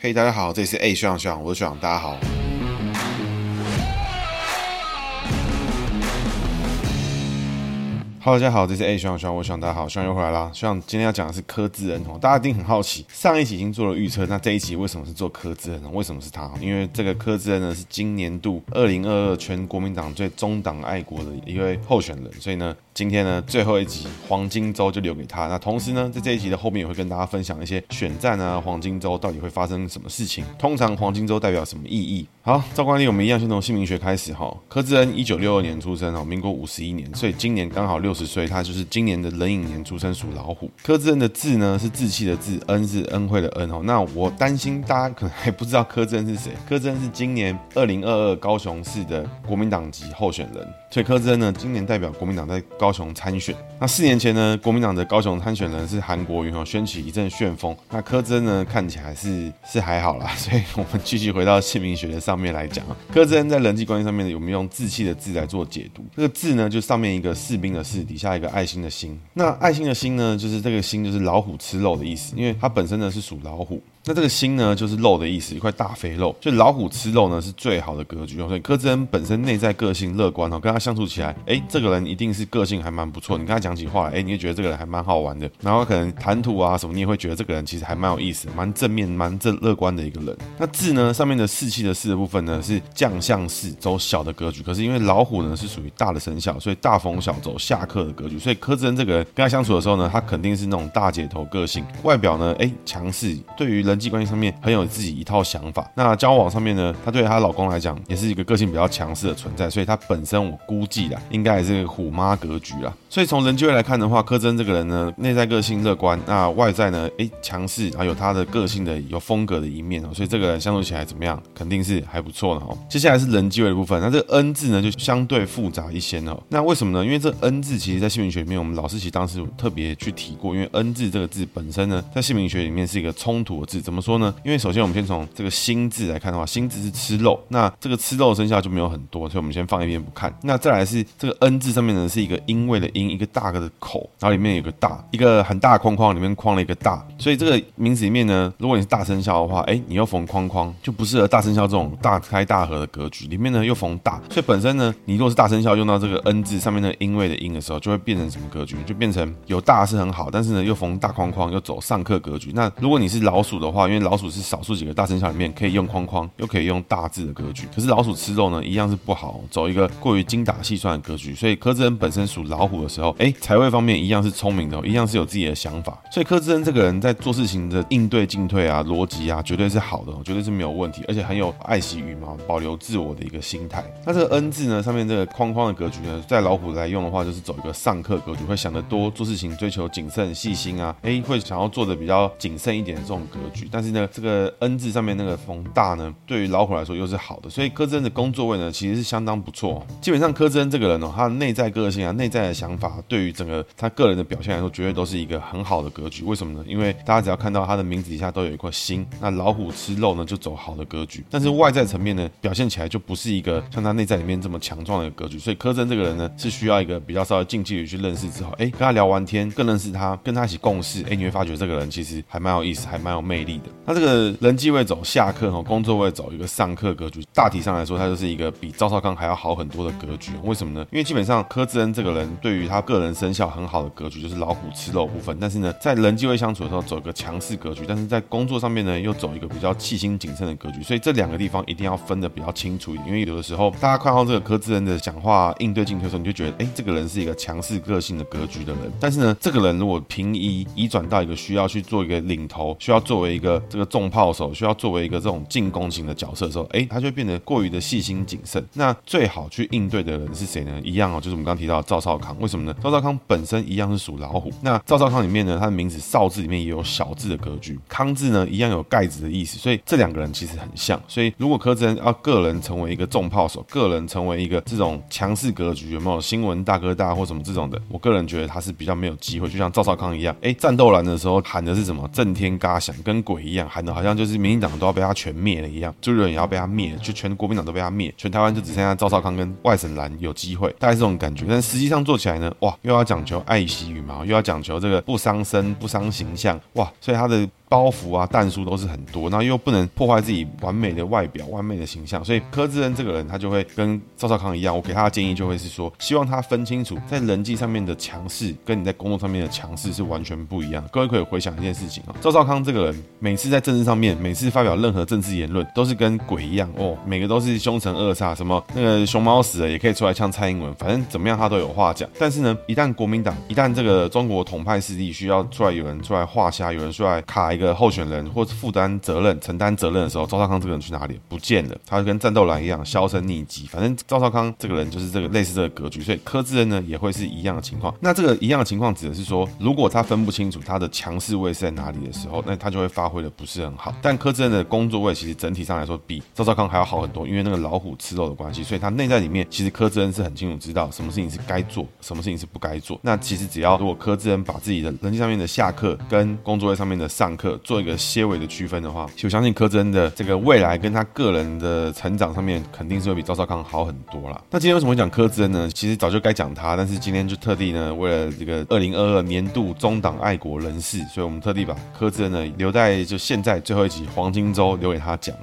嘿，hey, 大家好，这里是 A 学长学长，我是学长，大家好。Hello，大家好，这是 A 学长学长，我学长，大家好，学长又回来啦。学长今天要讲的是柯智恩哦，大家一定很好奇，上一集已经做了预测，那这一集为什么是做柯智恩呢？为什么是他？因为这个柯智恩呢是今年度二零二二全国民党最中党爱国的一位候选人，所以呢。今天呢，最后一集黄金周就留给他。那同时呢，在这一集的后面也会跟大家分享一些选战啊，黄金周到底会发生什么事情？通常黄金周代表什么意义？好，照惯例，我们一样先从姓名学开始哈。柯智恩一九六二年出生哦，民国五十一年，所以今年刚好六十岁，他就是今年的壬寅年出生，属老虎。柯智恩的字呢是志气的志，恩是恩惠的恩哦。那我担心大家可能还不知道柯智恩是谁。柯智恩是今年二零二二高雄市的国民党籍候选人，所以柯智恩呢今年代表国民党在高。高雄参选，那四年前呢，国民党的高雄参选人是韩国瑜，哈，掀起一阵旋风。那柯智恩呢，看起来是是还好啦，所以我们继续回到姓名学的上面来讲。柯智恩在人际关系上面呢，有没有用志气的志来做解读？这个志呢，就上面一个士兵的士，底下一个爱心的心。那爱心的心呢，就是这个心就是老虎吃肉的意思，因为它本身呢是属老虎。那这个心呢，就是肉的意思，一块大肥肉。所以老虎吃肉呢，是最好的格局。所以柯志恩本身内在个性乐观哦，跟他相处起来，哎，这个人一定是个性还蛮不错。你跟他讲起话来，哎，你会觉得这个人还蛮好玩的。然后可能谈吐啊什么，你也会觉得这个人其实还蛮有意思，蛮正面、蛮正乐观的一个人。那志呢，上面的士气的士的部分呢，是将相士，走小的格局。可是因为老虎呢是属于大的生肖，所以大逢小走下克的格局。所以柯志恩这个人跟他相处的时候呢，他肯定是那种大姐头个性，外表呢，哎，强势，对于人人际关系上面很有。自己一套想法。那交往上面呢，她对她老公来讲也是一个个性比较强势的存在，所以她本身我估计啦，应该也是虎妈格局啦。所以从人际位来看的话，柯智恩这个人呢，内在个性乐观，那外在呢，诶强势，然后有他的个性的有风格的一面哦。所以这个相处起来怎么样？肯定是还不错的哦。接下来是人际位的部分，那这个恩字呢就相对复杂一些哦。那为什么呢？因为这 N 字其实在姓名学里面，我们老师其实当时特别去提过，因为 N 字这个字本身呢，在姓名学里面是一个冲突的字。怎么说呢？因为首先我们先从这个辛字来看的话，辛字是吃肉，那这个吃肉的生肖就没有很多，所以我们先放一边不看。那再来是这个恩字上面呢是一个因为的因，一个大个的口，然后里面有个大，一个很大的框框，里面框了一个大，所以这个名字里面呢，如果你是大生肖的话，哎，你又逢框框，就不适合大生肖这种大开大合的格局。里面呢又逢大，所以本身呢，你如果是大生肖用到这个恩字上面的因为的因的时候，就会变成什么格局？就变成有大是很好，但是呢又逢大框框，又走上克格局。那如果你是老鼠的话，话因为老鼠是少数几个大生肖里面可以用框框，又可以用大字的格局。可是老鼠吃肉呢，一样是不好，走一个过于精打细算的格局。所以柯智恩本身属老虎的时候，哎，财位方面一样是聪明的，一样是有自己的想法。所以柯智恩这个人在做事情的应对进退啊、逻辑啊，绝对是好的，绝对是没有问题，而且很有爱惜羽毛、保留自我的一个心态。那这个恩字呢，上面这个框框的格局呢，在老虎来用的话，就是走一个上克格局，会想得多，做事情追求谨慎细心啊，哎，会想要做的比较谨慎一点的这种格局。但是呢，这个 N 字上面那个风大呢，对于老虎来说又是好的，所以柯智恩的工作位呢，其实是相当不错。基本上柯智恩这个人哦，他的内在个性啊、内在的想法，对于整个他个人的表现来说，绝对都是一个很好的格局。为什么呢？因为大家只要看到他的名字底下都有一颗心，那老虎吃肉呢，就走好的格局。但是外在层面呢，表现起来就不是一个像他内在里面这么强壮的格局。所以柯智恩这个人呢，是需要一个比较稍微近距离去认识之后，哎，跟他聊完天，更认识他，跟他一起共事，哎，你会发觉这个人其实还蛮有意思，还蛮有魅力的。那这个人际位走下课哦，工作位走一个上课格局。大体上来说，他就是一个比赵少康还要好很多的格局。为什么呢？因为基本上柯志恩这个人对于他个人生肖很好的格局，就是老虎吃肉部分。但是呢，在人际位相处的时候，走一个强势格局；但是在工作上面呢，又走一个比较细心谨慎的格局。所以这两个地方一定要分的比较清楚一点。因为有的时候，大家看到这个柯志恩的讲话应对进退的时候，你就觉得，哎，这个人是一个强势个性的格局的人。但是呢，这个人如果平移移转到一个需要去做一个领头，需要作为一个这个重炮手，需要作为一个这种进攻型的角色的时候，哎，他就变得过于的细心谨慎。那最好去应对的人是谁呢？一样哦，就是我们刚刚提到赵少康。为什么呢？赵少康本身一样是属老虎。那赵少康里面呢，他的名字少字里面也有小字的格局，康字呢一样有盖子的意思。所以这两个人其实很像。所以如果柯震要个人成为一个重炮手，个人成为一个这种强势格局，有没有新闻大哥大或什么这种的？我个人觉得他是比较没有机会。就像赵少康一样，哎，战斗栏的时候喊的是什么？震天嘎响，跟鬼一样，喊的好像就是民进党都要被他全灭了一样，朱立伦也要被他灭，就全国民党都被他灭，全台湾就只剩下赵少康跟外省蓝有机会，大概是这种感觉。但实际上做起来呢，哇，又要讲求爱惜羽毛，又要讲求这个不伤身、不伤形象，哇，所以他的包袱啊、弹书都是很多，那又不能破坏自己完美的外表、完美的形象，所以柯志恩这个人他就会跟赵少康一样，我给他的建议就会是说，希望他分清楚在人际上面的强势跟你在工作上面的强势是完全不一样。各位可以回想一件事情啊，赵少康这个人每次在政治上面，每次发表任何政治言论都是跟鬼一样哦，每个都是凶神恶煞，什么那个熊猫死了也可以出来呛蔡英文，反正怎么样他都有话讲。但是呢，一旦国民党一旦这个中国统派势力需要出来有人出来画虾，有人出来卡一个候选人或是负担责任、承担责任的时候，赵少康这个人去哪里？不见了，他就跟战斗蓝一样销声匿迹。反正赵少康这个人就是这个类似这个格局，所以柯志恩呢也会是一样的情况。那这个一样的情况指的是说，如果他分不清楚他的强势位是在哪里的时候，那他就会发挥的不是很好。但柯志恩的工作位其实整体上来说比赵少康还要好很多，因为那个老虎吃肉的关系，所以他内在里面其实柯志恩是很清楚知道什么事情是该做，什么事情是不该做。那其实只要如果柯志恩把自己的人际上面的下课跟工作位上面的上课做一个些微的区分的话，我相信柯志恩的这个未来跟他个人的成长上面肯定是会比赵少康好很多啦。那今天为什么会讲柯志恩呢？其实早就该讲他，但是今天就特地呢，为了这个二零二二年度中党爱国人士，所以我们特地把柯志恩呢留在就现在最后一集黄金周留给他讲。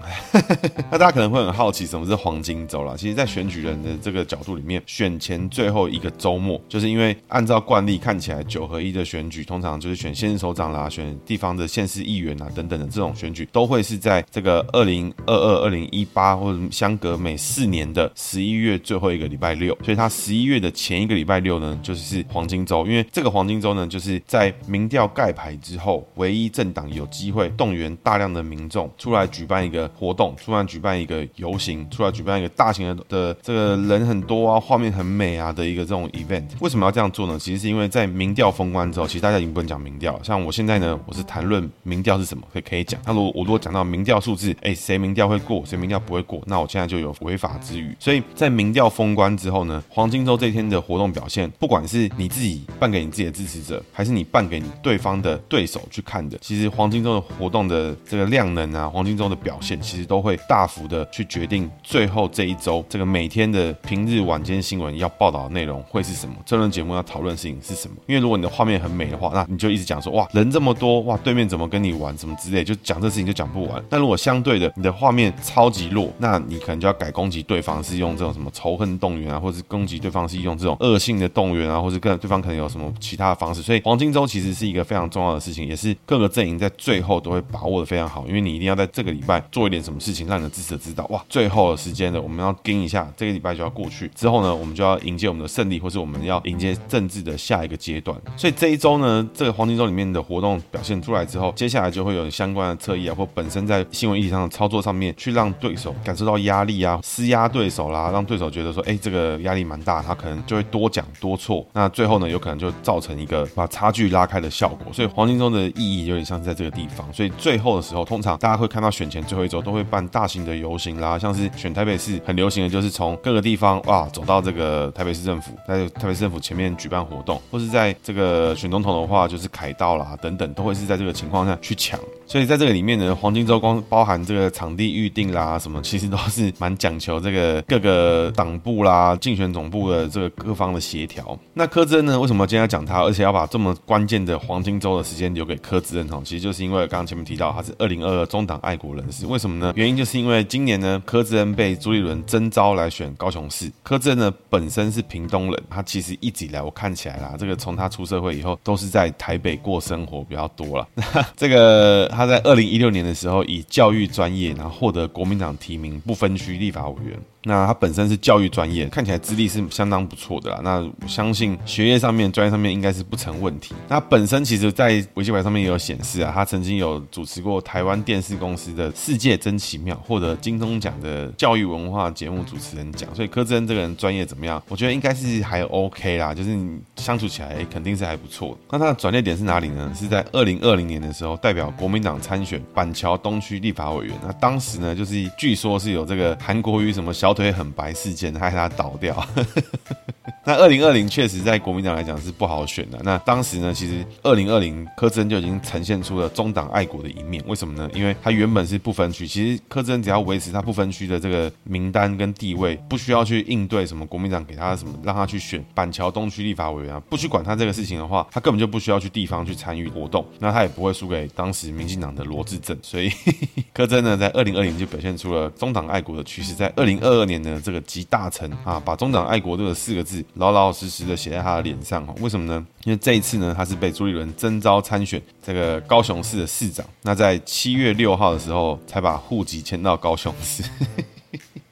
那大家可能会很好奇什么是黄金周啦？其实，在选举人的这个角度里面，选前最后一个周末，就是因为按照惯例看起来九合一的选举，通常就是选县市首长啦、选地方的县市是议员啊等等的这种选举，都会是在这个二零二二、二零一八或者相隔每四年的十一月最后一个礼拜六，所以他十一月的前一个礼拜六呢，就是黄金周。因为这个黄金周呢，就是在民调盖牌之后，唯一政党有机会动员大量的民众出来举办一个活动，出来举办一个游行，出来举办一个大型的的这个人很多啊，画面很美啊的一个这种 event。为什么要这样做呢？其实是因为在民调封关之后，其实大家已经不能讲民调了。像我现在呢，我是谈论民调是什么，可以可以讲。那如果我如果讲到民调数字，哎，谁民调会过，谁民调不会过，那我现在就有违法之余。所以在民调封关之后呢，黄金周这一天的活动表现，不管是你自己办给你自己的支持者，还是你办给你对方的对手去看的，其实黄金周的活动的这个量能啊，黄金周的表现，其实都会大幅的去决定最后这一周这个每天的平日晚间新闻要报道的内容会是什么，这轮节目要讨论的事情是什么。因为如果你的画面很美的话，那你就一直讲说哇人这么多哇，对面怎么跟你玩什么之类，就讲这事情就讲不完。但如果相对的你的画面超级弱，那你可能就要改攻击对方是用这种什么仇恨动员啊，或者是攻击对方是用这种恶性的动员啊，或者跟对方可能有什么其他的方式。所以黄金周其实是一个非常重要的事情，也是各个阵营在最后都会把握的非常好，因为你一定要在这个礼拜做一点什么事情，让你的支持者知道哇，最后的时间了，我们要盯一下，这个礼拜就要过去之后呢，我们就要迎接我们的胜利，或是我们要迎接政治的下一个阶段。所以这一周呢，这个黄金周里面的活动表现出来之后，接下来就会有相关的侧翼啊，或本身在新闻议题上的操作上面，去让对手感受到压力啊，施压对手啦，让对手觉得说，哎，这个压力蛮大，他可能就会多讲多错，那最后呢，有可能就造成一个把差距拉开的效果。所以黄金周的意义有点像是在这个地方。所以最后的时候，通常大家会看到选前最后一周都会办大型的游行啦，像是选台北市很流行的就是从各个地方哇走到这个台北市政府，在台北市政府前面举办活动，或是在这个选总统的话就是凯道啦等等，都会是在这个情况下去抢。所以在这个里面呢，黄金周光包含这个场地预定啦什么，其实都是蛮讲求这个各个党部啦、竞选总部的这个各方的协调。那柯志恩呢，为什么今天要讲他，而且要把这么关键的黄金周的时间留给柯志恩？哈，其实就是因为刚刚前面提到他是二零二二中党爱国人士，为什么呢？原因就是因为今年呢，柯志恩被朱立伦征召来选高雄市。柯志恩呢本身是屏东人，他其实一直以来我看起来啦，这个从他出社会以后都是在台北过生活比较多了。这个。他在二零一六年的时候，以教育专业，然后获得国民党提名不分区立法委员。那他本身是教育专业，看起来资历是相当不错的啦。那我相信学业上面、专业上面应该是不成问题。那本身其实，在维基百科上面也有显示啊，他曾经有主持过台湾电视公司的《世界真奇妙》，获得金钟奖的教育文化节目主持人奖。所以柯志恩这个人专业怎么样？我觉得应该是还 OK 啦，就是你相处起来肯定是还不错。那他的转捩点是哪里呢？是在二零二零年的时候，代表国民党参选板桥东区立法委员。那当时呢，就是据说是有这个韩国瑜什么小。对很白事件害他倒掉。那二零二零确实在国民党来讲是不好选的。那当时呢，其实二零二零柯志恩就已经呈现出了中党爱国的一面。为什么呢？因为他原本是不分区，其实柯志恩只要维持他不分区的这个名单跟地位，不需要去应对什么国民党给他什么让他去选板桥东区立法委员啊，不去管他这个事情的话，他根本就不需要去地方去参与活动，那他也不会输给当时民进党的罗志政。所以 柯志恩呢，在二零二零就表现出了中党爱国的趋势，在二零二二年呢，这个集大成啊，把中党爱国这个四个字老老实实的写在他的脸上。为什么呢？因为这一次呢，他是被朱立伦征召参选这个高雄市的市长。那在七月六号的时候，才把户籍迁到高雄市。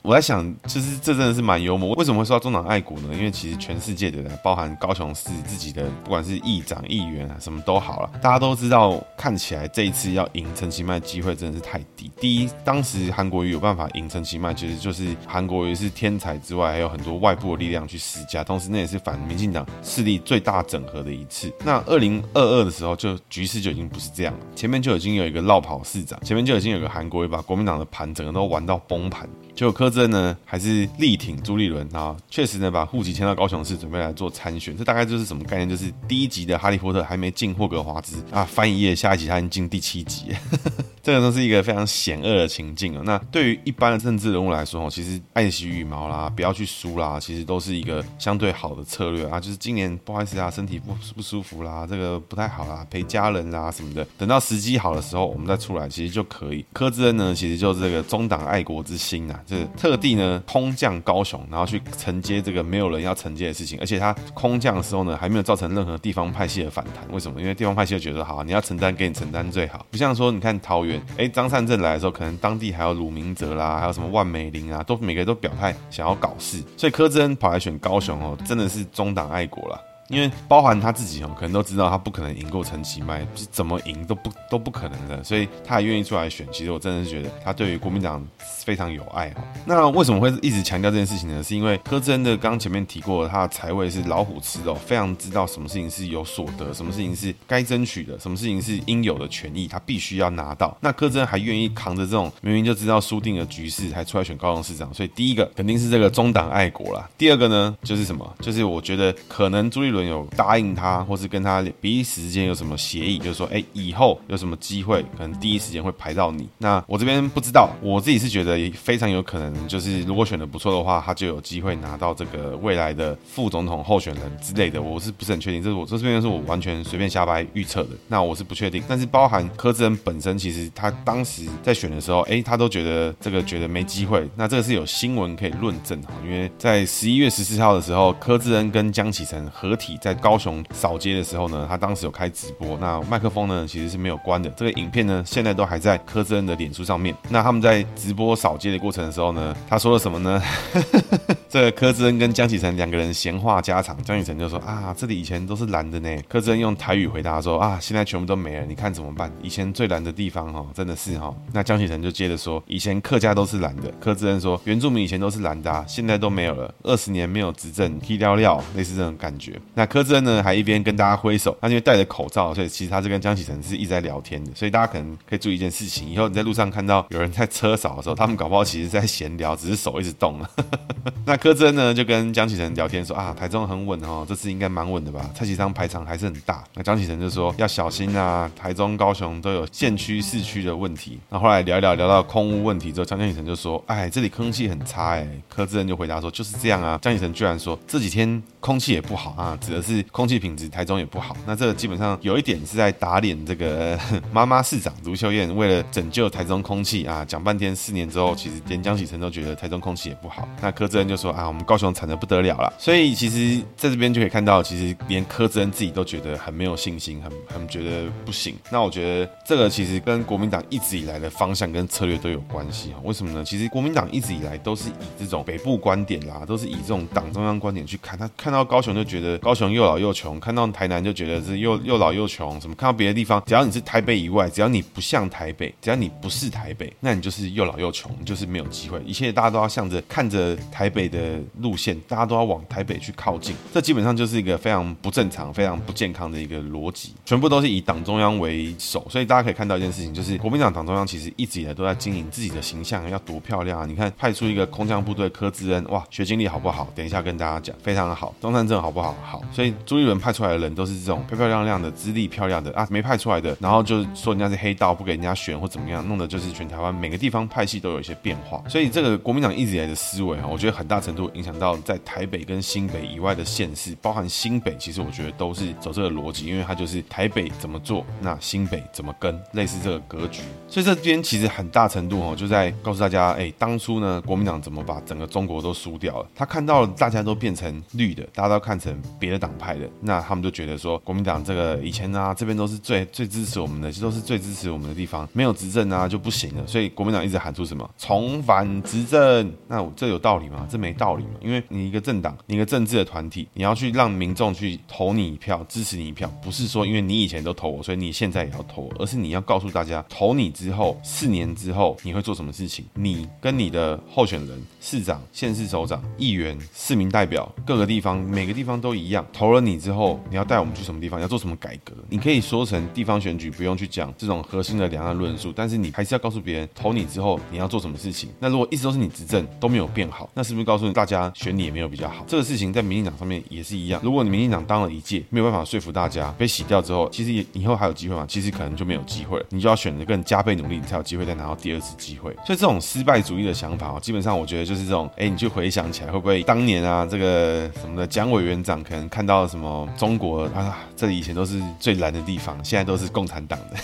我在想，就是这真的是蛮幽默。为什么会说到中党爱国呢？因为其实全世界的人，包含高雄市自己的，不管是议长、议员啊，什么都好了，大家都知道，看起来这一次要赢陈其迈机会真的是太低。第一，当时韩国瑜有办法赢陈其迈，其实就是韩国瑜是天才之外，还有很多外部的力量去施加，同时那也是反民进党势力最大整合的一次。那二零二二的时候，就局势就已经不是这样了，前面就已经有一个落跑市长，前面就已经有个韩国瑜把国民党的盘整个都玩到崩盘。结果柯震呢，还是力挺朱立伦啊，确实呢，把户籍迁到高雄市，准备来做参选。这大概就是什么概念？就是第一集的哈利波特还没进霍格华兹啊，翻一页，下一集他已经进第七集。这个都是一个非常险恶的情境啊。那对于一般的政治人物来说，其实爱惜羽毛啦，不要去输啦，其实都是一个相对好的策略啊。就是今年不好意思啊，身体不不舒服啦，这个不太好啦，陪家人啦什么的。等到时机好的时候，我们再出来，其实就可以。柯志恩呢，其实就是这个中党爱国之心啊。是特地呢空降高雄，然后去承接这个没有人要承接的事情，而且他空降的时候呢，还没有造成任何地方派系的反弹。为什么？因为地方派系就觉得好，你要承担给你承担最好，不像说你看桃园，哎，张善政来的时候，可能当地还有鲁明哲啦，还有什么万美玲啊，都每个人都表态想要搞事，所以柯志恩跑来选高雄哦，真的是中党爱国了。因为包含他自己哦，可能都知道他不可能赢过陈其迈，是怎么赢都不都不可能的，所以他还愿意出来选。其实我真的是觉得他对于国民党非常有爱哈。那为什么会一直强调这件事情呢？是因为柯志恩的刚前面提过，他的财位是老虎吃肉，非常知道什么事情是有所得，什么事情是该争取的，什么事情是应有的权益，他必须要拿到。那柯志恩还愿意扛着这种明明就知道输定了局势，还出来选高雄市长，所以第一个肯定是这个中党爱国啦。第二个呢，就是什么？就是我觉得可能朱立伦。有答应他，或是跟他彼此之间有什么协议，就是说，哎，以后有什么机会，可能第一时间会排到你。那我这边不知道，我自己是觉得非常有可能，就是如果选的不错的话，他就有机会拿到这个未来的副总统候选人之类的。我是不是很确定？这是我这边是我完全随便瞎掰预测的。那我是不确定。但是包含柯志恩本身，其实他当时在选的时候，哎，他都觉得这个觉得没机会。那这个是有新闻可以论证哈，因为在十一月十四号的时候，柯志恩跟江启臣合在高雄扫街的时候呢，他当时有开直播，那麦克风呢其实是没有关的。这个影片呢现在都还在柯志恩的脸书上面。那他们在直播扫街的过程的时候呢，他说了什么呢？这个柯志恩跟江启臣两个人闲话家常，江启臣就说啊，这里以前都是蓝的呢。柯志恩用台语回答说啊，现在全部都没了，你看怎么办？以前最蓝的地方哈，真的是哈。那江启臣就接着说，以前客家都是蓝的。柯志恩说，原住民以前都是蓝的啊，现在都没有了，二十年没有执政，踢尿尿，类似这种感觉。那。柯志恩呢，还一边跟大家挥手，他因为戴着口罩，所以其实他是跟江启臣是一直在聊天的。所以大家可能可以注意一件事情：以后你在路上看到有人在车扫的时候，他们搞不好其实在闲聊，只是手一直动了。那柯志恩呢，就跟江启臣聊天说啊，台中很稳哦，这次应该蛮稳的吧？蔡其昌排场还是很大。那江启臣就说要小心啊，台中、高雄都有县区、市区的问题。那后来聊一聊，聊到空污问题之后，江启臣就说，哎，这里空气很差哎。柯志恩就回答说，就是这样啊。江启臣居然说这几天空气也不好啊，指的是空气品质，台中也不好。那这个基本上有一点是在打脸这个 妈妈市长卢秀燕，为了拯救台中空气啊，讲半天，四年之后，其实连江启臣都觉得台中空气也不好。那柯志恩就说啊，我们高雄惨得不得了了。所以其实在这边就可以看到，其实连柯志恩自己都觉得很没有信心，很很觉得不行。那我觉得这个其实跟国民党一直以来的方向跟策略都有关系啊。为什么呢？其实国民党一直以来都是以这种北部观点啦，都是以这种党中央观点去看。他看到高雄就觉得高雄又老又穷，看到台南就觉得是又又老又穷。什么看到别的地方，只要你是台北以外，只要你不像台北，只要你不是台北，那你就是又老又穷。就是没有机会。一切大家都要向着看着台北的路线，大家都要往台北去靠近，这基本上就是一个非常不正常、非常不健康的一个逻辑。全部都是以党中央为首，所以大家可以看到一件事情，就是国民党党中央其实一直以来都在经营自己的形象要多漂亮啊！你看派出一个空降部队柯志恩，哇，学经历好不好？等一下跟大家讲，非常的好。中山镇好不好？好。所以朱立伦派出来的人都是这种漂漂亮亮的、资历漂亮的啊，没派出来的，然后就说人家是黑道，不给人家选或怎么样，弄的就是全台湾每个地方派系都有一些变化。所以这个国民党一直以来的思维啊，我觉得很大程度影响到在台北跟新北以外的县市，包含新北，其实我觉得都是走这个逻辑，因为它就是台北怎么做，那新北怎么跟，类似这个格局。所以这边其实很大程度哦，就在告诉大家，哎，当初呢，国民党怎么把整个中国都输掉了？他看到了大家都变成绿的，大家都看成别的党派的，那他们就觉得说，国民党这个以前啊，这边都是最最支持我们的，这都是最支持我们的地方，没有执政啊就不行了。所以国民党一直喊出什么重返执政，那这有道理吗？这没道理嘛，因为你一个政党，你一个政治的团体，你要去让民众去投你一票，支持你一票，不是说因为你以前都投我，所以你现在也要投我，而是你要告诉大家，投你之后四年之后你会做什么事情，你跟你的候选人、市长、县市首长、议员、市民代表，各个地方每个地方都一样，投了你之后，你要带我们去什么地方，要做什么改革，你可以说成地方选举，不用去讲这种核心的两岸论述，但是你还是要告诉别人，投你之后你要做什么事情。那如果一直都是你执政都没有变好，那是不是告诉大家选你也没有比较好？这个事情在民进党上面也是一样，如果你民进党当了一届没有办法说服大家，被洗掉之后，其实以后还有机会吗？其实可能就没有机会，你就要选择更加倍努力，你才有机会再拿到第二次机会。所以这种失败主义的想法，基本上我觉得就是这种，哎，你去回想起来，会不会当年啊，这个什么的蒋委员长可能看到什么中国啊，这里以前都是最蓝的地方，现在都是共产党的。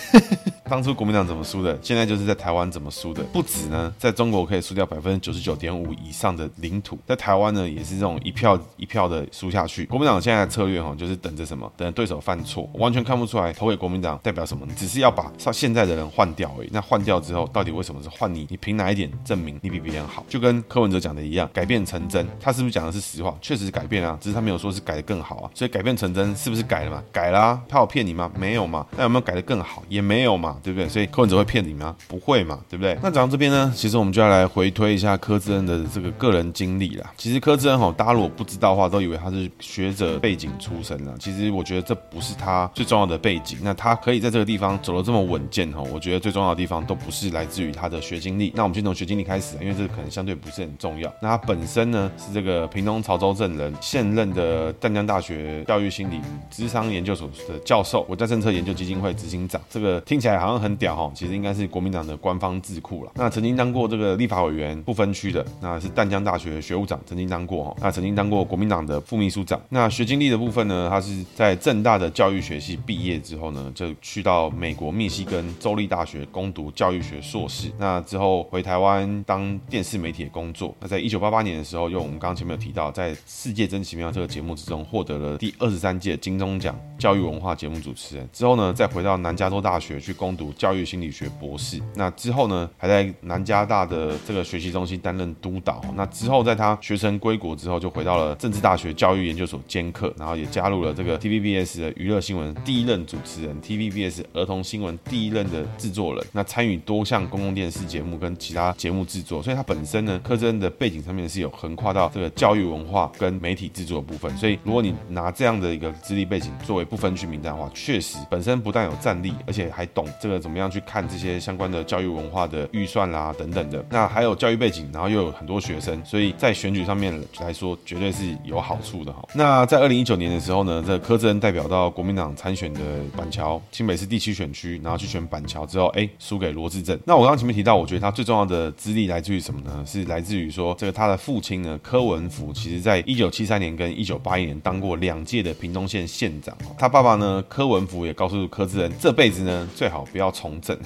当初国民党怎么输的，现在就是在台湾怎么输的。不止呢，在中国可以输掉百分之九十九点五以上的领土，在台湾呢也是这种一票一票的输下去。国民党现在的策略哈，就是等着什么？等着对手犯错，完全看不出来投给国民党代表什么，只是要把现在的人换掉而已。那换掉之后，到底为什么是换你？你凭哪一点证明你比别人好？就跟柯文哲讲的一样，改变成真，他是不是讲的是实话？确实是改变啊，只是他没有说是改得更好啊。所以改变成真是不是改了嘛？改了啊，他有骗你吗？没有嘛。那有没有改得更好？也没有嘛，对不对？所以柯文哲。会骗你吗？不会嘛，对不对？那讲到这边呢，其实我们就要来回推一下柯志恩的这个个人经历啦。其实柯志恩哈，大家如果不知道的话，都以为他是学者背景出身啦。其实我觉得这不是他最重要的背景。那他可以在这个地方走得这么稳健哈，我觉得最重要的地方都不是来自于他的学经历。那我们先从学经历开始，因为这个可能相对不是很重要。那他本身呢是这个屏东潮州镇人，现任的淡江大学教育心理智商研究所的教授，国家政策研究基金会执行长。这个听起来好像很屌哈，其实应该是国民党的。官方智库了，那曾经当过这个立法委员不分区的，那是淡江大学学务长，曾经当过哈，那曾经当过国民党的副秘书长。那学经历的部分呢，他是在政大的教育学系毕业之后呢，就去到美国密西根州立大学攻读教育学硕士。那之后回台湾当电视媒体的工作。那在一九八八年的时候，用我们刚刚前面有提到，在《世界真奇妙》这个节目之中获得了第二十三届金钟奖教育文化节目主持人。之后呢，再回到南加州大学去攻读教育心理学博士。那之后呢，还在南加大的这个学习中心担任督导。那之后，在他学成归国之后，就回到了政治大学教育研究所兼课，然后也加入了这个 TVBS 的娱乐新闻第一任主持人，TVBS 儿童新闻第一任的制作人。那参与多项公共电视节目跟其他节目制作，所以他本身呢，柯震的背景上面是有横跨到这个教育文化跟媒体制作的部分。所以，如果你拿这样的一个资历背景作为不分区名单的话，确实本身不但有战力，而且还懂这个怎么样去看这些相关的教育文化。的预算啦等等的，那还有教育背景，然后又有很多学生，所以在选举上面来说，绝对是有好处的哈。那在二零一九年的时候呢，这柯志恩代表到国民党参选的板桥新北市第七选区，然后去选板桥之后，哎，输给罗志镇。那我刚刚前面提到，我觉得他最重要的资历来自于什么呢？是来自于说，这个他的父亲呢，柯文福，其实在一九七三年跟一九八一年当过两届的屏东县县长。他爸爸呢，柯文福也告诉柯志恩，这辈子呢，最好不要重振。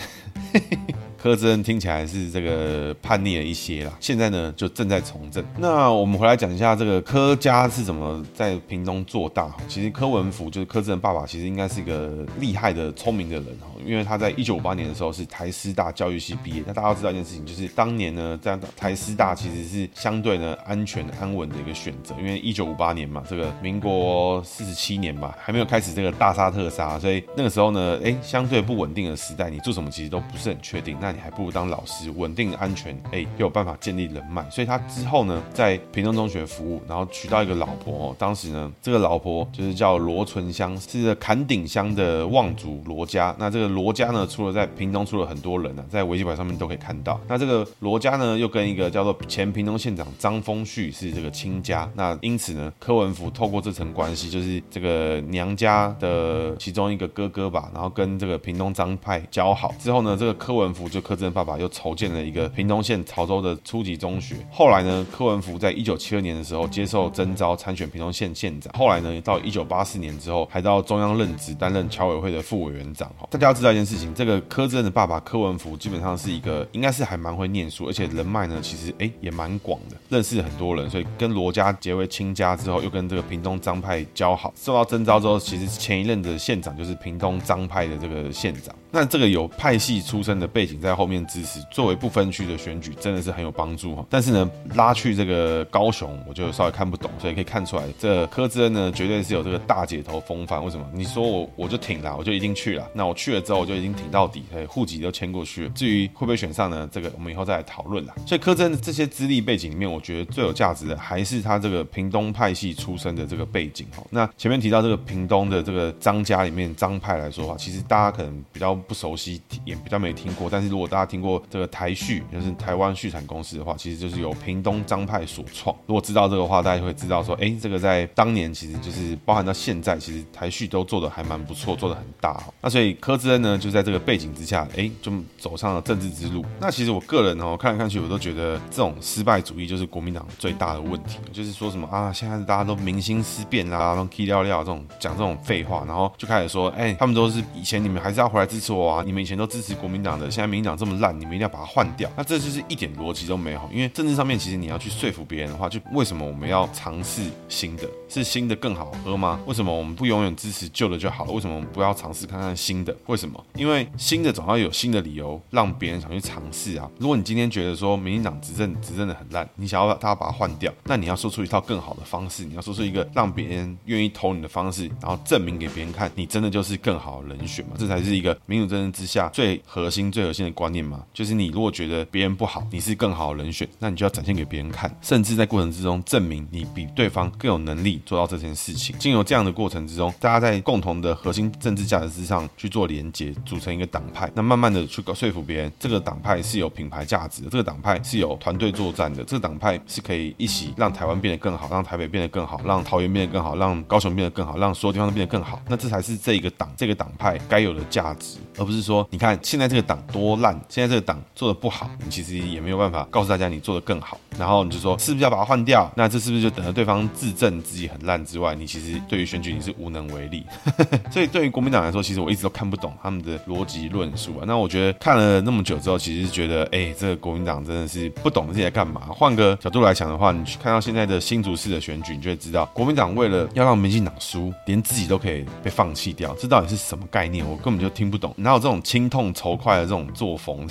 柯志恩听起来是这个叛逆了一些啦，现在呢就正在从政。那我们回来讲一下这个柯家是怎么在屏东做大。其实柯文福就是柯志恩爸爸，其实应该是一个厉害的、聪明的人哈。因为他在一九五八年的时候是台师大教育系毕业。那大家都知道一件事情，就是当年呢，在台师大其实是相对呢安全安稳的一个选择，因为一九五八年嘛，这个民国四十七年吧，还没有开始这个大杀特杀，所以那个时候呢，哎，相对不稳定的时代，你做什么其实都不是很确定，那你还不如当老师，稳定安全，哎，又有办法建立人脉。所以他之后呢，在屏东中学服务，然后娶到一个老婆哦，当时呢，这个老婆就是叫罗纯香，是坎顶乡的望族罗家。那这个罗家呢，除了在屏东出了很多人呢、在维基百科上面都可以看到。那这个罗家呢，又跟一个叫做前屏东县长张丰旭是这个亲家。那因此呢，柯文福透过这层关系，就是这个娘家的其中一个哥哥吧，然后跟这个屏东张派交好之后呢，这个柯文福就柯志恩爸爸又筹建了一个屏东县潮州的初级中学。后来呢，柯文福在一九七二年的时候接受征召参选屏东县县长。后来呢，到一九八四年之后，还到中央任职，担任侨委会的副委员长。大家要知道一件事情，这个柯志恩的爸爸柯文福基本上是一个，应该是还蛮会念书，而且人脉呢，其实哎也蛮广的，认识很多人，所以跟罗家结为亲家之后，又跟这个屏东张派交好。受到征召之后，其实前一任的县长就是屏东张派的这个县长。那这个有派系出身的背景在后面支持，作为不分区的选举，真的是很有帮助哈。但是呢，拉去这个高雄，我就稍微看不懂，所以可以看出来，这、柯志恩呢，绝对是有这个大姐头风范。为什么？你说我我就挺了，我就一定去了。那我去了之后，我就已经挺到底，户籍都迁过去了。至于会不会选上呢？这个我们以后再来讨论了。所以柯志恩这些资历背景里面，我觉得最有价值的还是他这个屏东派系出身的这个背景哈。那前面提到这个屏东的这个张家里面张派来说的话，其实大家可能比较不熟悉。也比较没听过，但是如果大家听过这个台旭，就是台湾畜产公司的话，其实就是由屏东张派所创。如果知道这个话，大家就会知道说，哎，这个在当年其实就是包含到现在，其实台旭都做得还蛮不错，做得很大。那所以柯志恩呢，就在这个背景之下，哎，就走上了政治之路。那其实我个人哦，看来看去，我都觉得这种失败主义就是国民党最大的问题，就是说什么啊，现在大家都民心思变啦，然后 K 料料这种讲这种废话，然后就开始说，哎，他们都是以前你们还是要回来支持我啊，你们以前都支持国民党的，现在民讲这么烂，你们一定要把它换掉。那这就是一点逻辑都没有。因为政治上面，其实你要去说服别人的话，就为什么我们要尝试新的？是新的更好喝吗？为什么我们不永远支持旧的就好了？为什么我们不要尝试看看新的？为什么？因为新的总要有新的理由让别人想去尝试啊。如果你今天觉得说民进党执政执政的很烂，你想要他把它换掉，那你要说出一套更好的方式，你要说出一个让别人愿意投你的方式，然后证明给别人看，你真的就是更好的人选嘛？这才是一个民主政治之下最。核心最核心的观念嘛，就是你如果觉得别人不好，你是更好的人选，那你就要展现给别人看，甚至在过程之中证明你比对方更有能力做到这件事情。经由这样的过程之中，大家在共同的核心政治价值之上去做连结，组成一个党派，那慢慢的去说服别人，这个党派是有品牌价值的，这个党派是有团队作战的，这个党派是可以一起让台湾变得更好，让台北变得更好，让桃园变得更好，让高雄变得更好，让所有地方都变得更好。那这才是这一个党这个党派该有的价值，而不是说你看现在。这个党多烂，现在这个党做的不好，你其实也没有办法告诉大家你做的更好。然后你就说是不是要把它换掉？那这是不是就等着对方自证自己很烂之外，你其实对于选举你是无能为力。所以对于国民党来说，其实我一直都看不懂他们的逻辑论述啊。那我觉得看了那么久之后，其实是觉得哎，这个国民党真的是不懂自己在干嘛。换个角度来讲的话，你去看到现在的新竹市的选举，你就会知道国民党为了要让民进党输，连自己都可以被放弃掉，这到底是什么概念？我根本就听不懂。哪有这种轻痛仇？快的这种作风，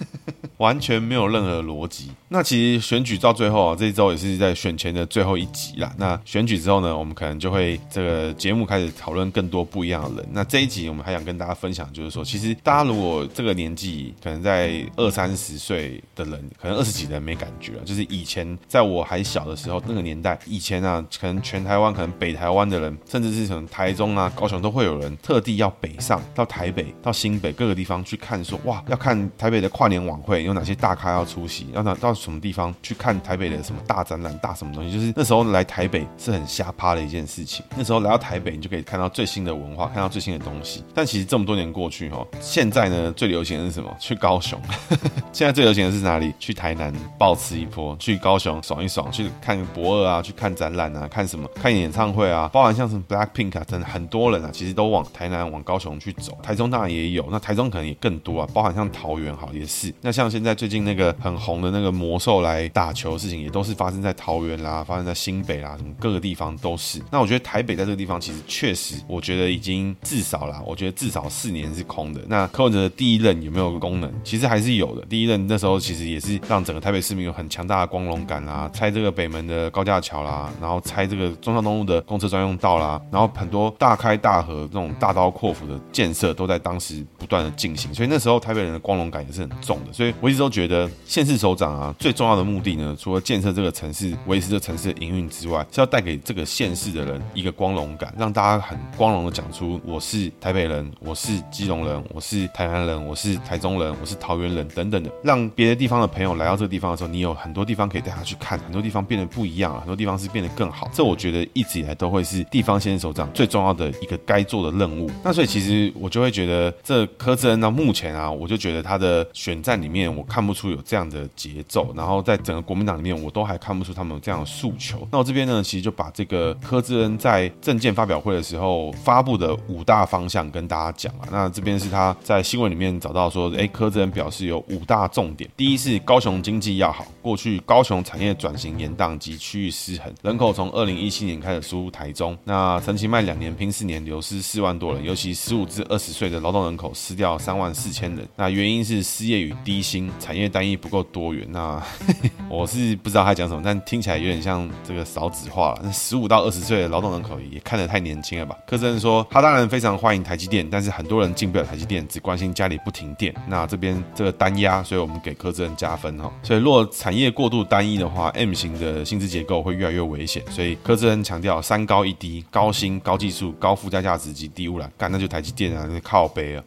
完全没有任何逻辑。那其实选举到最后啊，这一周也是在选前的最后一集啦。那选举之后呢，我们可能就会这个节目开始讨论更多不一样的人。那这一集我们还想跟大家分享，就是说，其实大家如果这个年纪，可能在二三十岁的人，可能二十几人没感觉了。就是以前在我还小的时候，那个年代，以前啊，可能全台湾，可能北台湾的人，甚至是从台中啊、高雄都会有人特地要北上到台北、到新北各个地方去看，说哇，要看台北的跨年晚会有哪些大咖要出席，要到到什么地方去看台北的什么大展览、大什么东西。就是那时候来台北是很瞎趴的一件事情。那时候来到台北，你就可以看到最新的文化，看到最新的东西。但其实这么多年过去哈，现在呢最流行的是什么？去高雄。现在最流行的是哪里？去台南暴吃一波，去高雄爽一爽，去看博二啊，去看展览啊，看什么？看演唱会啊，包含像什么 Blackpink 啊，等很多人啊，其实都往台南、往高雄去走。台中当然也有，那台中可能也更多啊，包含像桃园好也是。那像现在最近那个很红的那个魔兽来打球的事情，也都是发生在桃园啦，发生在新北啦，什么各个地方都是。那我觉得台北在这个地方其实确实，我觉得已经至少啦，我觉得至少四年是空的。那柯文哲的第一任有没有功能？其实还是有的。第一任那时候其实也是让整个台北市民有很强大的光荣感啦，拆这个北门的高架桥啦，然后拆这个中山东路的公车专用道啦，然后很多大开大合这种大刀阔斧的建设都在当时不断的进行，所以那时候台北人光荣感也是很重的。所以我一直都觉得县市首长啊，最重要的目的呢，除了建设这个城市、维持这个城市的营运之外，是要带给这个县市的人一个光荣感，让大家很光荣的讲出我是台北人，我是基隆人，我是台南人，我是台中人，我是桃园人等等的，让别的地方的朋友来到这个地方的时候，你有很多地方可以带他去看，很多地方变得不一样了，很多地方是变得更好。这我觉得一直以来都会是地方县市首长最重要的一个该做的任务。那所以其实我就会觉得，这柯志恩到目前啊，我就觉得他的选战里面，我看不出有这样的节奏，然后在整个国民党里面，我都还看不出他们有这样的诉求。那我这边呢，其实就把这个柯志恩在政见发表会的时候发布的五大方向跟大家讲了。那这边是他在新闻里面找到说，哎，柯志恩表示有五大重点。第一是高雄经济要好，过去高雄产业转型延宕及区域失衡，人口从二零一七年开始输入台中，那陈其迈两年拼四年，流失四万多人，尤其十五至二十岁的劳动人口失掉三万四千人。那原因是失业与低薪，产业单一不够多元。那 我是不知道他讲什么，但听起来有点像这个少子化了。那十五到二十岁的劳动人口也看得太年轻了吧？柯志恩说，他当然非常欢迎台积电，但是很多人进不了台积电，只关心家里不停电。那这边这个单压，所以我们给柯志恩加分哈。所以若产业过度单一的话，M 型的薪资结构会越来越危险。所以柯志恩强调三高一低：高薪、高技术、高附加价值及低污染。干，那就台积电啊，那靠背啊。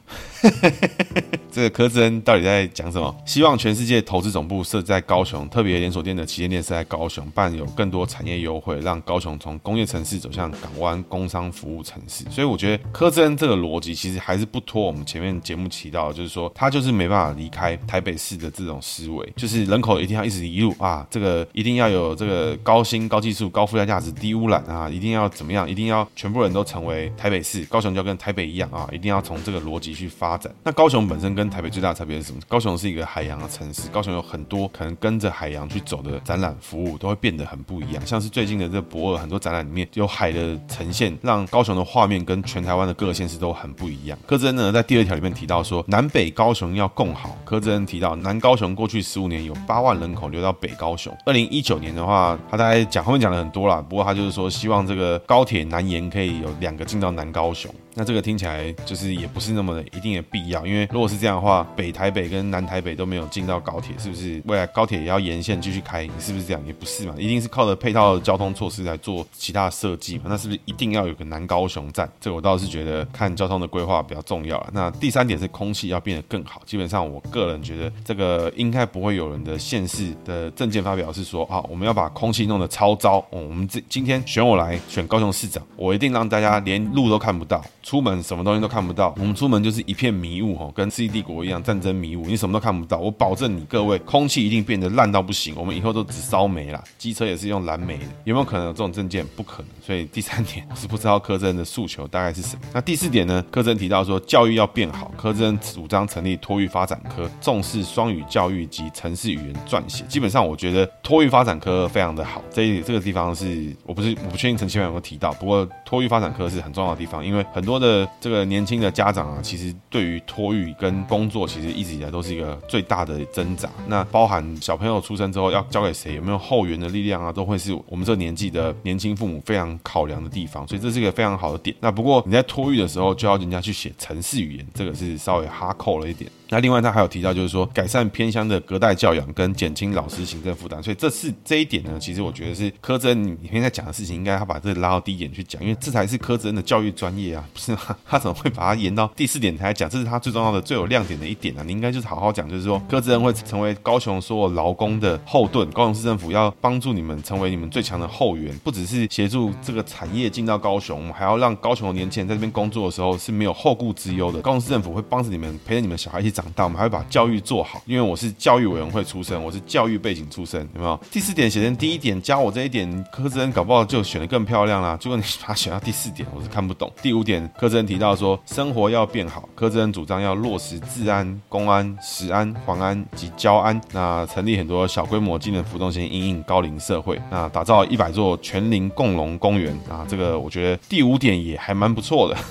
这个柯志恩到底在讲什么？希望全世界投资总部设在高雄，特别连锁店的旗舰店设在高雄，办有更多产业优惠，让高雄从工业城市走向港湾工商服务城市。所以我觉得柯志恩这个逻辑其实还是不脱我们前面节目提到，就是说他就是没办法离开台北市的这种思维，就是人口一定要一直一路啊，这个一定要有这个高薪、高技术、高附加价值、低污染啊，一定要怎么样？一定要全部人都成为台北市，高雄就要跟台北一样啊，一定要从这个逻辑去发展。那高雄本身跟台北最大的差别是什么？高雄是一个海洋的城市，高雄有很多可能跟着海洋去走的展览服务，都会变得很不一样。像是最近的这博尔，很多展览里面有海的呈现，让高雄的画面跟全台湾的各个县市都很不一样。柯志恩呢，在第二条里面提到说，南北高雄要共好。柯志恩提到，南高雄过去十五年有八万人口流到北高雄。二零一九年的话，他大概讲后面讲了很多啦，不过他就是说，希望这个高铁南延可以有两个进到南高雄。那这个听起来就是也不是那么的一定的必要，因为如果是这样的话，北台北跟南台北都没有进到高铁，是不是未来高铁也要沿线继续开？是不是这样？也不是嘛，一定是靠着配套的交通措施来做其他的设计嘛。那是不是一定要有个南高雄站？这个我倒是觉得看交通的规划比较重要了。那第三点是空气要变得更好。基本上我个人觉得这个应该不会有人的县市的政见发表是说啊，我们要把空气弄得超糟。哦，我们这今天选我来选高雄市长，我一定让大家连路都看不到。出门什么东西都看不到，我们出门就是一片迷雾吼，跟世纪帝国一样，战争迷雾，你什么都看不到。我保证你各位，空气一定变得烂到不行。我们以后都只烧煤啦，机车也是用蓝煤的，有没有可能有这种证件？不可能。所以第三点，我是不知道柯震的诉求大概是什么。那第四点呢？柯震提到说教育要变好，柯震主张成立托育发展科，重视双语教育及城市语言撰写。基本上我觉得托育发展科非常的好。这这个地方是我不是我不确定陈其迈有没有提到，不过托育发展科是很重要的地方，因为很多。的这个年轻的家长啊，其实对于托育跟工作，其实一直以来都是一个最大的挣扎。那包含小朋友出生之后要交给谁，有没有后援的力量啊，都会是我们这个年纪的年轻父母非常考量的地方。所以这是一个非常好的点。那不过你在托育的时候，就要人家去写城市语言，这个是稍微哈扣了一点。那另外他还有提到，就是说改善偏乡的隔代教养跟减轻老师行政负担，所以这是这一点呢，其实我觉得是柯志恩你现在讲的事情，应该他把这拉到第一点去讲，因为这才是柯志恩的教育专业啊，不是吗？他怎么会把它延到第四点才来讲？这是他最重要的、最有亮点的一点啊！你应该就是好好讲，就是说柯志恩会成为高雄所有劳工的后盾，高雄市政府要帮助你们成为你们最强的后援，不只是协助这个产业进到高雄，还要让高雄的年轻人在这边工作的时候是没有后顾之忧的。高雄市政府会帮着你们，陪着你们小孩一起长大，我们还会把。教育做好，因为我是教育委员会出身，我是教育背景出身，有没有？第四点写成第一点，加我这一点，柯志恩搞不好就选的更漂亮啦。结果你把它选到第四点，我是看不懂。第五点，柯志恩提到说，生活要变好，柯志恩主张要落实治安、公安、食安、环安及交安，那成立很多小规模技能浮动线，因应高龄社会，那打造一百座全龄共荣公园啊，这个我觉得第五点也还蛮不错的。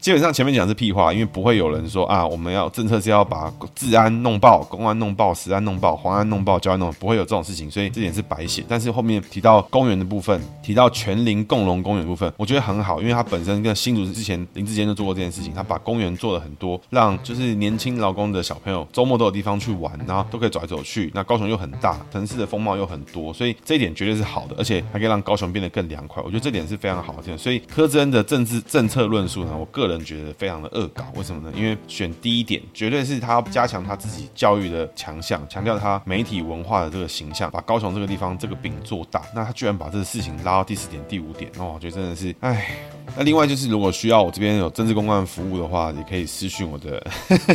基本上前面讲是屁话，因为不会有人说啊，我们要政策是要把治安弄爆、公安弄爆、食安弄爆、黄安弄爆、交安弄，不会有这种事情，所以这点是白写。但是后面提到公园的部分，提到全林共荣公园部分，我觉得很好，因为他本身跟新竹之前林志坚就做过这件事情，他把公园做了很多，让就是年轻劳工的小朋友周末都有地方去玩，然后都可以走来走去。那高雄又很大，城市的风貌又很多，所以这一点绝对是好的，而且还可以让高雄变得更凉快。我觉得这点是非常好的。所以柯志恩的政治政策论述呢，我个人觉得非常的。恶搞，为什么呢？因为选第一点，绝对是他加强他自己教育的强项，强调他媒体文化的这个形象，把高雄这个地方这个饼做大。那他居然把这个事情拉到第四点、第五点，哦，我觉得真的是，哎。那另外就是，如果需要我这边有政治公关服务的话，也可以私讯我的，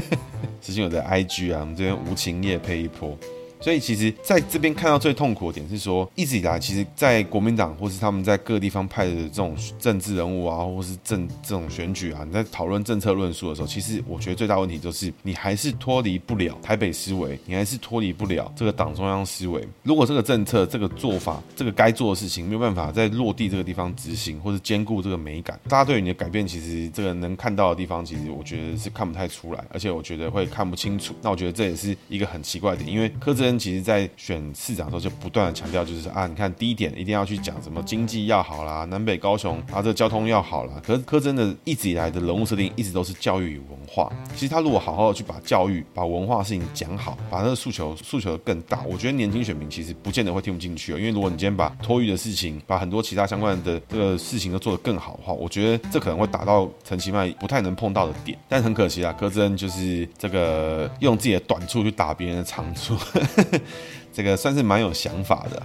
私信我的 IG 啊，我们这边无情夜配一波。所以其实在这边看到最痛苦的点是说，一直以来，其实，在国民党或是他们在各地方派的这种政治人物啊，或是政这种选举啊，你在讨论政策论述的时候，其实我觉得最大问题就是你还是脱离不了台北思维，你还是脱离不了这个党中央思维。如果这个政策、这个做法、这个该做的事情没有办法在落地这个地方执行，或是兼顾这个美感，大家对于你的改变，其实这个能看到的地方，其实我觉得是看不太出来，而且我觉得会看不清楚。那我觉得这也是一个很奇怪的点，因为柯震恩其实在选市长的时候就不断的强调，就是啊，你看第一点一定要去讲什么经济要好啦，南北高雄啊，这交通要好啦。可是柯真的一直以来的人物设定一直都是教育与文化。其实他如果好好的去把教育、把文化事情讲好，把那个诉求诉求的更大，我觉得年轻选民其实不见得会听不进去哦。因为如果你今天把托育的事情，把很多其他相关的这个事情都做得更好的话，我觉得这可能会打到陈其迈不太能碰到的点。但很可惜啊，柯真就是这个用自己的短处去打别人的长处。这个算是蛮有想法的。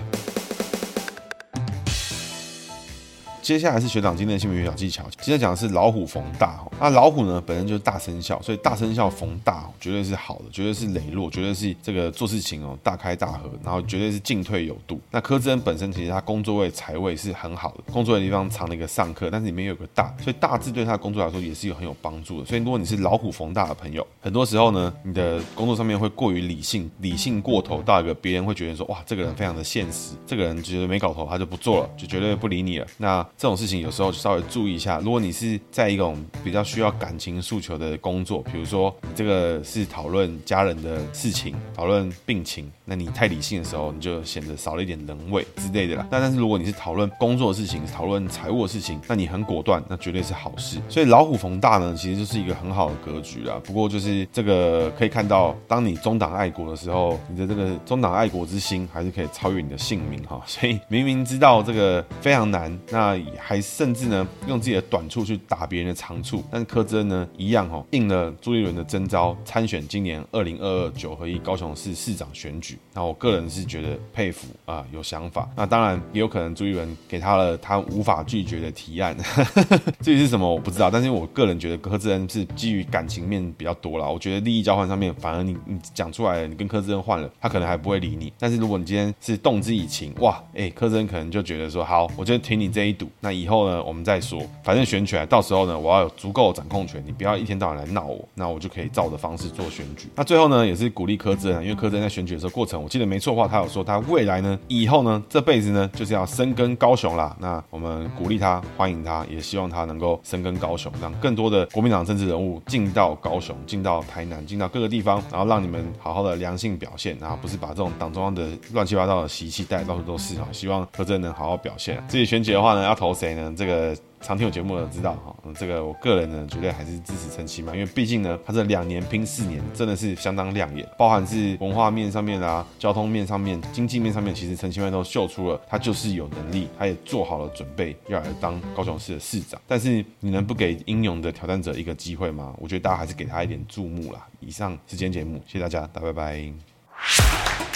接下来是学长今天的姓名学小技巧，今天讲的是老虎逢大。那老虎呢，本身就是大生肖，所以大生肖逢大，绝对是好的，绝对是磊落，绝对是这个做事情哦大开大合，然后绝对是进退有度。那柯志恩本身其实他工作位财位是很好的，工作的地方藏了一个上课，但是里面有个大，所以大字对他的工作来说也是有很有帮助的。所以如果你是老虎逢大的朋友，很多时候呢，你的工作上面会过于理性，理性过头到一个别人会觉得说哇，这个人非常的现实，这个人觉得没搞头，他就不做了，就绝对不理你了。那这种事情有时候稍微注意一下。如果你是在一种比较需要感情诉求的工作，比如说你这个是讨论家人的事情，讨论病情，那你太理性的时候，你就显得少了一点人味之类的啦。但但是如果你是讨论工作的事情，讨论财务的事情，那你很果断，那绝对是好事。所以老虎逢大呢，其实就是一个很好的格局啦。不过就是这个可以看到，当你中党爱国的时候，你的这个中党爱国之心还是可以超越你的性命哈。所以明明知道这个非常难，那还。甚至呢，用自己的短处去打别人的长处。但是柯志恩呢，一样哦，应了朱立伦的征召，参选今年二零二二九合一高雄市市长选举。那我个人是觉得佩服啊，有想法。那当然也有可能朱立伦给他了他无法拒绝的提案，至于是什么我不知道。但是我个人觉得柯志恩是基于感情面比较多啦。我觉得利益交换上面，反而你你讲出来了，你跟柯志恩换了，他可能还不会理你。但是如果你今天是动之以情，哇，哎，柯志恩可能就觉得说，好，我就挺你这一赌。那以后呢？我们再说，反正选举到时候呢，我要有足够的掌控权，你不要一天到晚来闹我，那我就可以照我的方式做选举。那最后呢，也是鼓励柯震，因为柯震在选举的时候过程，我记得没错的话，他有说他未来呢，以后呢，这辈子呢，就是要深耕高雄啦。那我们鼓励他，欢迎他，也希望他能够深耕高雄，让更多的国民党政治人物进到高雄，进到台南，进到各个地方，然后让你们好好的良性表现，然后不是把这种党中央的乱七八糟的习气带到处都是啊。希望柯震能好好表现。自己选举的话呢，要投谁呢？这个。常听我节目的知道哈，这个我个人呢，绝对还是支持陈其迈，因为毕竟呢，他这两年拼四年，真的是相当亮眼，包含是文化面上面啊，交通面上面，经济面上面，其实陈其迈都秀出了他就是有能力，他也做好了准备要来当高雄市的市长。但是你能不给英勇的挑战者一个机会吗？我觉得大家还是给他一点注目啦。以上是今天节目，谢谢大家，大家拜拜。